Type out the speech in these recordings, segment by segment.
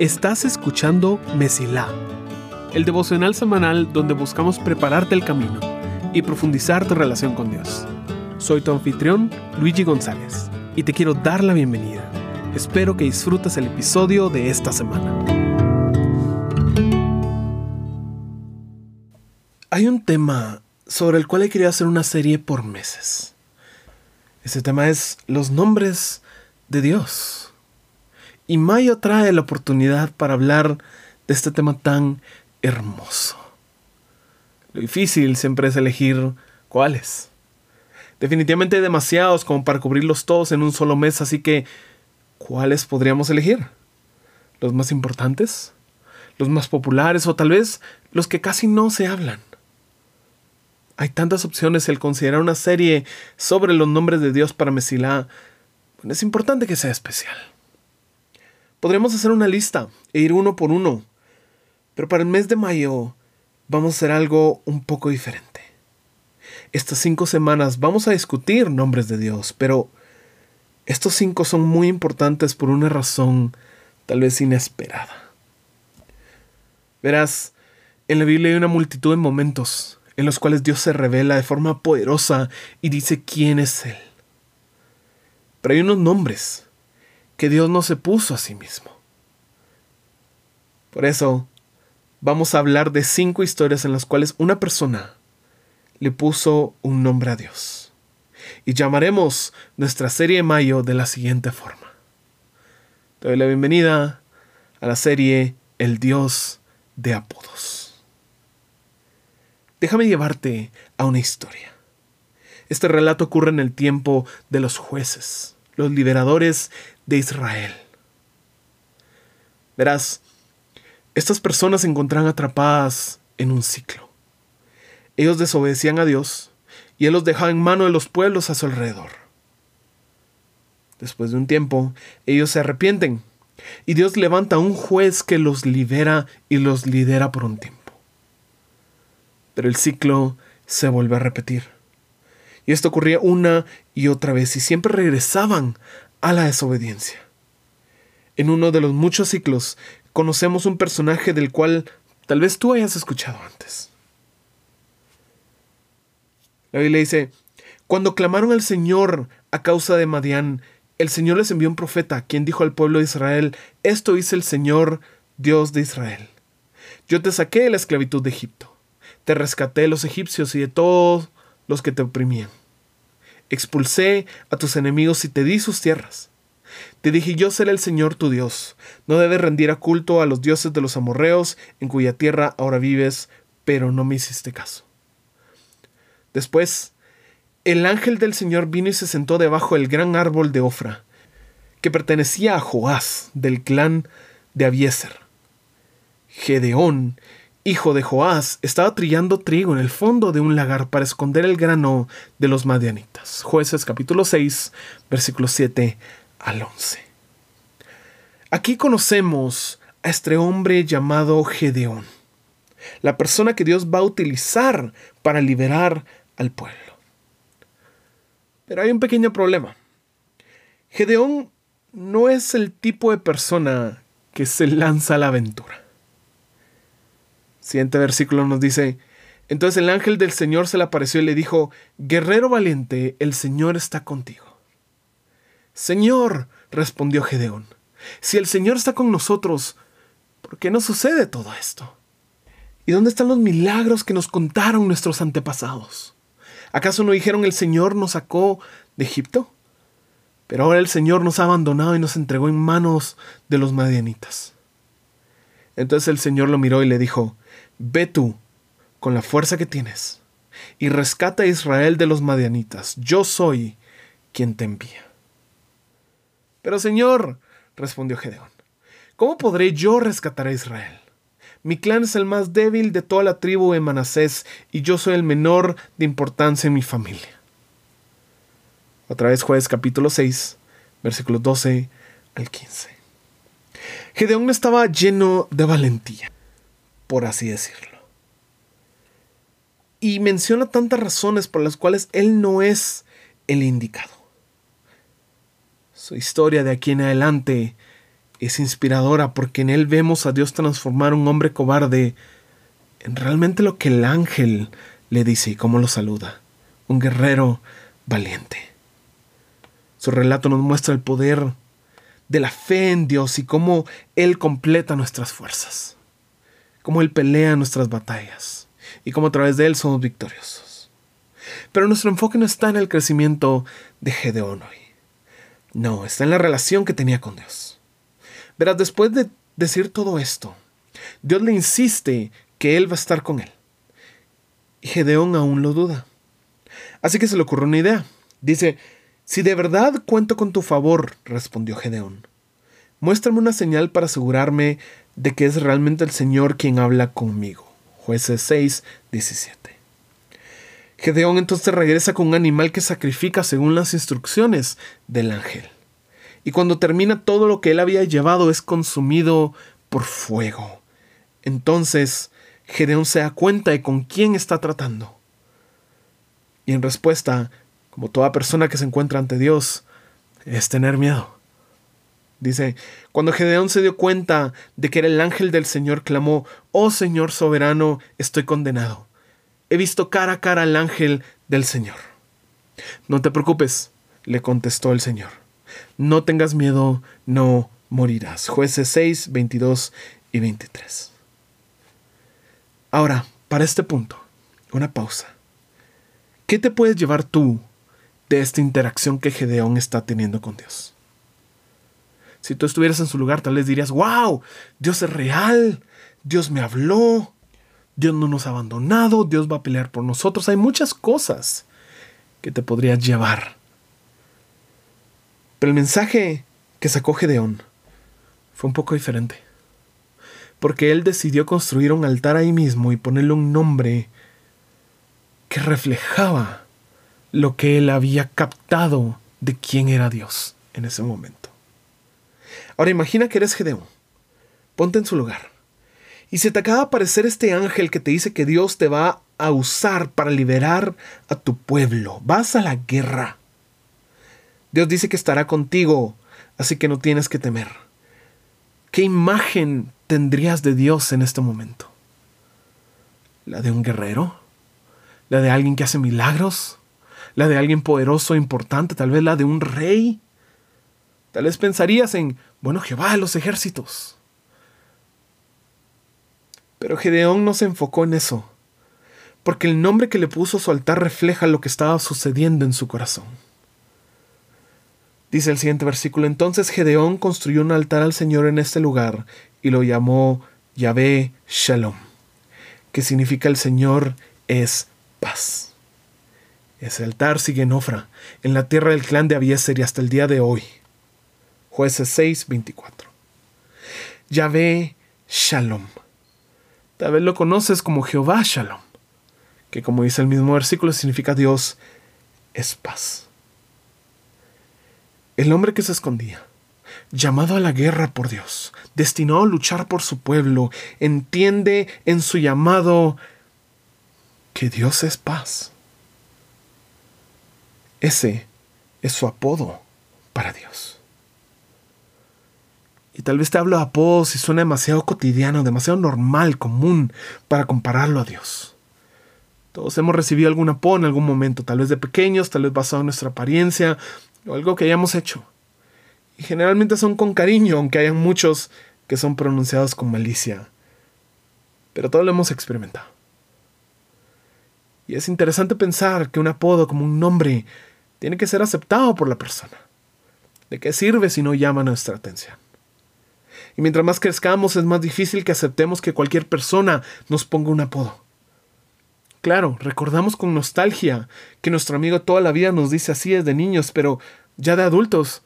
Estás escuchando Mesilá, el devocional semanal donde buscamos prepararte el camino y profundizar tu relación con Dios. Soy tu anfitrión, Luigi González, y te quiero dar la bienvenida. Espero que disfrutes el episodio de esta semana. Hay un tema sobre el cual he querido hacer una serie por meses. Ese tema es los nombres de Dios. Y mayo trae la oportunidad para hablar de este tema tan hermoso. Lo difícil siempre es elegir cuáles. Definitivamente hay demasiados como para cubrirlos todos en un solo mes, así que ¿cuáles podríamos elegir? ¿Los más importantes? ¿Los más populares o tal vez los que casi no se hablan? Hay tantas opciones al considerar una serie sobre los nombres de Dios para Mesilá, es importante que sea especial. Podremos hacer una lista e ir uno por uno, pero para el mes de mayo vamos a hacer algo un poco diferente. Estas cinco semanas vamos a discutir nombres de Dios, pero estos cinco son muy importantes por una razón tal vez inesperada. Verás, en la Biblia hay una multitud de momentos en los cuales Dios se revela de forma poderosa y dice quién es Él. Pero hay unos nombres que Dios no se puso a sí mismo. Por eso, vamos a hablar de cinco historias en las cuales una persona le puso un nombre a Dios. Y llamaremos nuestra serie de mayo de la siguiente forma. Te doy la bienvenida a la serie El Dios de Apodos. Déjame llevarte a una historia. Este relato ocurre en el tiempo de los jueces, los liberadores de Israel. Verás, estas personas se encontraban atrapadas en un ciclo. Ellos desobedecían a Dios y Él los dejaba en mano de los pueblos a su alrededor. Después de un tiempo, ellos se arrepienten y Dios levanta a un juez que los libera y los lidera por un tiempo. Pero el ciclo se vuelve a repetir. Y esto ocurría una y otra vez y siempre regresaban a la desobediencia. En uno de los muchos ciclos conocemos un personaje del cual tal vez tú hayas escuchado antes. La Biblia dice, cuando clamaron al Señor a causa de Madián, el Señor les envió un profeta, quien dijo al pueblo de Israel, esto dice el Señor, Dios de Israel. Yo te saqué de la esclavitud de Egipto, te rescaté de los egipcios y de todos los que te oprimían expulsé a tus enemigos y te di sus tierras. Te dije, yo seré el Señor tu Dios. No debes rendir a culto a los dioses de los amorreos, en cuya tierra ahora vives, pero no me hiciste caso. Después, el ángel del Señor vino y se sentó debajo del gran árbol de Ofra, que pertenecía a Joás, del clan de Abieser. Gedeón hijo de Joás, estaba trillando trigo en el fondo de un lagar para esconder el grano de los madianitas. Jueces capítulo 6, versículos 7 al 11. Aquí conocemos a este hombre llamado Gedeón, la persona que Dios va a utilizar para liberar al pueblo. Pero hay un pequeño problema. Gedeón no es el tipo de persona que se lanza a la aventura. Siguiente versículo nos dice, entonces el ángel del Señor se le apareció y le dijo, Guerrero valiente, el Señor está contigo. Señor, respondió Gedeón, si el Señor está con nosotros, ¿por qué no sucede todo esto? ¿Y dónde están los milagros que nos contaron nuestros antepasados? ¿Acaso no dijeron el Señor nos sacó de Egipto? Pero ahora el Señor nos ha abandonado y nos entregó en manos de los madianitas. Entonces el Señor lo miró y le dijo, Ve tú, con la fuerza que tienes, y rescata a Israel de los madianitas. Yo soy quien te envía. Pero Señor, respondió Gedeón, ¿cómo podré yo rescatar a Israel? Mi clan es el más débil de toda la tribu de Manasés y yo soy el menor de importancia en mi familia. Otra vez jueves capítulo 6, versículos 12 al 15. Gedeón estaba lleno de valentía por así decirlo. Y menciona tantas razones por las cuales él no es el indicado. Su historia de aquí en adelante es inspiradora porque en él vemos a Dios transformar un hombre cobarde en realmente lo que el ángel le dice y cómo lo saluda, un guerrero valiente. Su relato nos muestra el poder de la fe en Dios y cómo Él completa nuestras fuerzas, cómo Él pelea nuestras batallas y cómo a través de Él somos victoriosos. Pero nuestro enfoque no está en el crecimiento de Gedeón hoy. No, está en la relación que tenía con Dios. Verás, después de decir todo esto, Dios le insiste que Él va a estar con él. Y Gedeón aún lo duda. Así que se le ocurrió una idea. Dice, si de verdad cuento con tu favor, respondió Gedeón, muéstrame una señal para asegurarme de que es realmente el Señor quien habla conmigo. Jueces 6, 17. Gedeón entonces regresa con un animal que sacrifica según las instrucciones del ángel. Y cuando termina todo lo que él había llevado es consumido por fuego. Entonces Gedeón se da cuenta de con quién está tratando. Y en respuesta, como toda persona que se encuentra ante Dios, es tener miedo. Dice, cuando Gedeón se dio cuenta de que era el ángel del Señor, clamó, Oh Señor soberano, estoy condenado. He visto cara a cara al ángel del Señor. No te preocupes, le contestó el Señor. No tengas miedo, no morirás. Jueces 6, 22 y 23. Ahora, para este punto, una pausa. ¿Qué te puedes llevar tú de esta interacción que Gedeón está teniendo con Dios? Si tú estuvieras en su lugar, tal vez dirías, wow, Dios es real, Dios me habló, Dios no nos ha abandonado, Dios va a pelear por nosotros. Hay muchas cosas que te podrías llevar. Pero el mensaje que sacó Gedeón fue un poco diferente porque él decidió construir un altar ahí mismo y ponerle un nombre que reflejaba lo que él había captado de quién era Dios en ese momento. Ahora imagina que eres Gedeón. Ponte en su lugar. Y se te acaba de aparecer este ángel que te dice que Dios te va a usar para liberar a tu pueblo. Vas a la guerra. Dios dice que estará contigo, así que no tienes que temer. ¿Qué imagen tendrías de Dios en este momento? ¿La de un guerrero? ¿La de alguien que hace milagros? ¿La de alguien poderoso e importante? ¿Tal vez la de un rey? Tal vez pensarías en, bueno, Jehová los ejércitos. Pero Gedeón no se enfocó en eso, porque el nombre que le puso a su altar refleja lo que estaba sucediendo en su corazón. Dice el siguiente versículo, entonces Gedeón construyó un altar al Señor en este lugar y lo llamó Yahvé Shalom, que significa el Señor es paz. Ese altar sigue en Ofra, en la tierra del clan de Abieser y hasta el día de hoy. Jueces 6, 24. Yahvé Shalom. Tal vez lo conoces como Jehová Shalom, que como dice el mismo versículo significa Dios es paz. El hombre que se escondía, llamado a la guerra por Dios, destinado a luchar por su pueblo, entiende en su llamado que Dios es paz. Ese es su apodo para Dios. Y tal vez te hablo de apodos y suena demasiado cotidiano, demasiado normal, común, para compararlo a Dios. Todos hemos recibido algún apodo en algún momento, tal vez de pequeños, tal vez basado en nuestra apariencia, o algo que hayamos hecho. Y generalmente son con cariño, aunque hayan muchos que son pronunciados con malicia. Pero todo lo hemos experimentado. Y es interesante pensar que un apodo como un nombre tiene que ser aceptado por la persona. ¿De qué sirve si no llama nuestra atención? Y mientras más crezcamos es más difícil que aceptemos que cualquier persona nos ponga un apodo. Claro, recordamos con nostalgia que nuestro amigo toda la vida nos dice así desde niños, pero ya de adultos,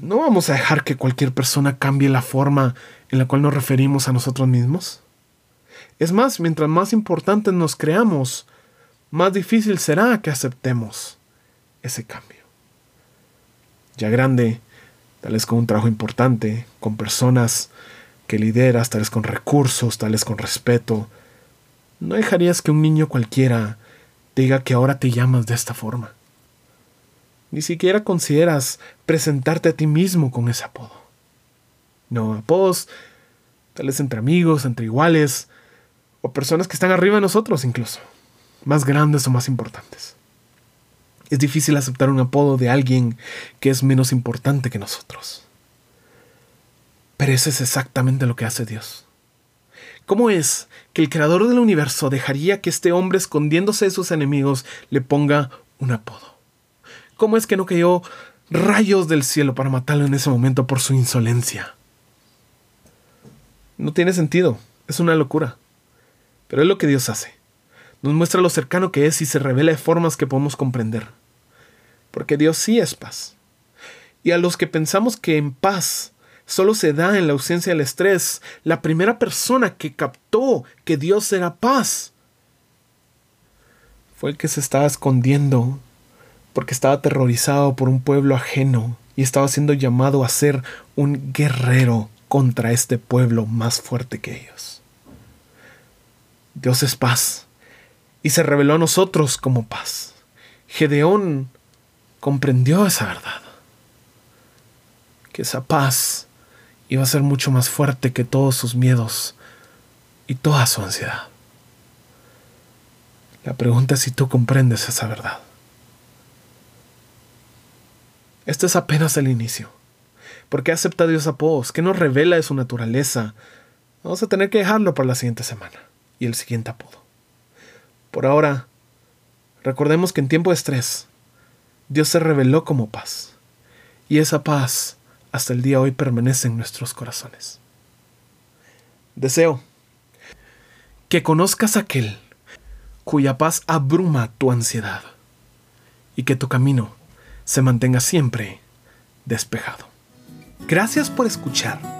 ¿no vamos a dejar que cualquier persona cambie la forma en la cual nos referimos a nosotros mismos? Es más, mientras más importantes nos creamos, más difícil será que aceptemos ese cambio. Ya grande, tal vez con un trabajo importante, con personas que lideras, tal vez con recursos, tal vez con respeto, no dejarías que un niño cualquiera diga que ahora te llamas de esta forma. Ni siquiera consideras presentarte a ti mismo con ese apodo. No, apodos, tal vez entre amigos, entre iguales, o personas que están arriba de nosotros incluso, más grandes o más importantes. Es difícil aceptar un apodo de alguien que es menos importante que nosotros. Pero eso es exactamente lo que hace Dios. ¿Cómo es que el creador del universo dejaría que este hombre escondiéndose de sus enemigos le ponga un apodo? ¿Cómo es que no cayó rayos del cielo para matarlo en ese momento por su insolencia? No tiene sentido, es una locura. Pero es lo que Dios hace. Nos muestra lo cercano que es y se revela de formas que podemos comprender. Porque Dios sí es paz. Y a los que pensamos que en paz solo se da en la ausencia del estrés, la primera persona que captó que Dios era paz fue el que se estaba escondiendo porque estaba aterrorizado por un pueblo ajeno y estaba siendo llamado a ser un guerrero contra este pueblo más fuerte que ellos. Dios es paz, y se reveló a nosotros como paz. Gedeón comprendió esa verdad, que esa paz iba a ser mucho más fuerte que todos sus miedos y toda su ansiedad. La pregunta es si tú comprendes esa verdad. Esto es apenas el inicio. ¿Por qué acepta Dios apodos? ¿Qué nos revela de su naturaleza? Vamos a tener que dejarlo para la siguiente semana y el siguiente apodo. Por ahora, recordemos que en tiempo de estrés, Dios se reveló como paz, y esa paz hasta el día de hoy permanece en nuestros corazones. Deseo que conozcas aquel cuya paz abruma tu ansiedad y que tu camino se mantenga siempre despejado. Gracias por escuchar.